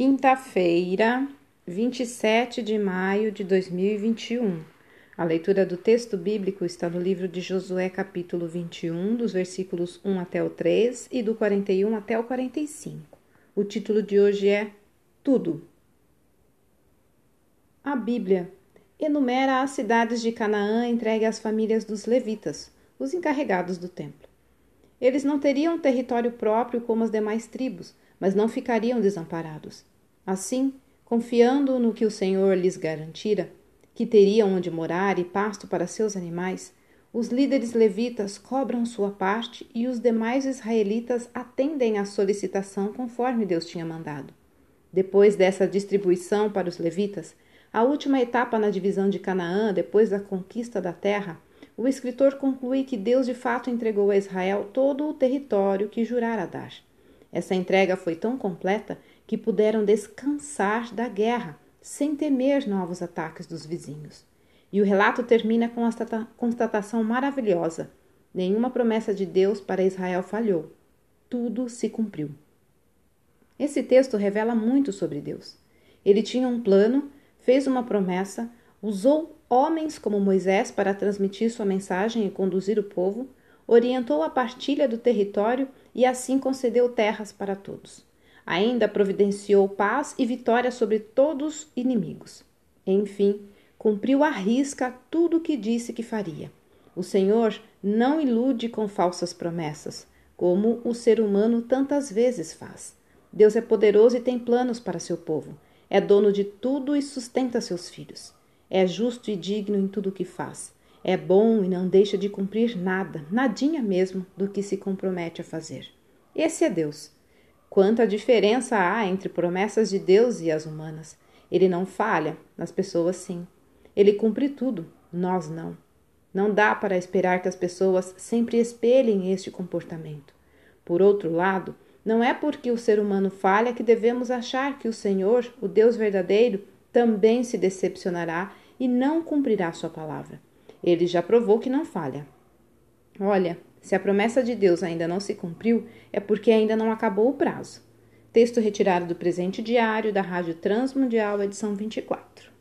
Quinta-feira, 27 de maio de 2021. A leitura do texto bíblico está no livro de Josué, capítulo 21, dos versículos 1 até o 3 e do 41 até o 45. O título de hoje é Tudo. A Bíblia enumera as cidades de Canaã entregue às famílias dos levitas, os encarregados do templo. Eles não teriam território próprio como as demais tribos, mas não ficariam desamparados. Assim, confiando no que o Senhor lhes garantira, que teriam onde morar e pasto para seus animais, os líderes levitas cobram sua parte e os demais israelitas atendem à solicitação conforme Deus tinha mandado. Depois dessa distribuição para os levitas, a última etapa na divisão de Canaã, depois da conquista da terra, o escritor conclui que Deus de fato entregou a Israel todo o território que jurara dar. Essa entrega foi tão completa que puderam descansar da guerra, sem temer novos ataques dos vizinhos. E o relato termina com a constatação maravilhosa: nenhuma promessa de Deus para Israel falhou. Tudo se cumpriu. Esse texto revela muito sobre Deus. Ele tinha um plano, fez uma promessa, usou homens como Moisés para transmitir sua mensagem e conduzir o povo, orientou a partilha do território e assim concedeu terras para todos. Ainda providenciou paz e vitória sobre todos os inimigos. Enfim, cumpriu à risca tudo o que disse que faria. O Senhor não ilude com falsas promessas, como o ser humano tantas vezes faz. Deus é poderoso e tem planos para seu povo. É dono de tudo e sustenta seus filhos. É justo e digno em tudo o que faz. É bom e não deixa de cumprir nada, nadinha mesmo, do que se compromete a fazer. Esse é Deus. Quanta diferença há entre promessas de Deus e as humanas. Ele não falha, nas pessoas sim. Ele cumpre tudo, nós não. Não dá para esperar que as pessoas sempre espelhem este comportamento. Por outro lado, não é porque o ser humano falha que devemos achar que o Senhor, o Deus verdadeiro, também se decepcionará e não cumprirá sua palavra. Ele já provou que não falha. Olha, se a promessa de Deus ainda não se cumpriu, é porque ainda não acabou o prazo. Texto retirado do presente diário da Rádio Transmundial, edição 24.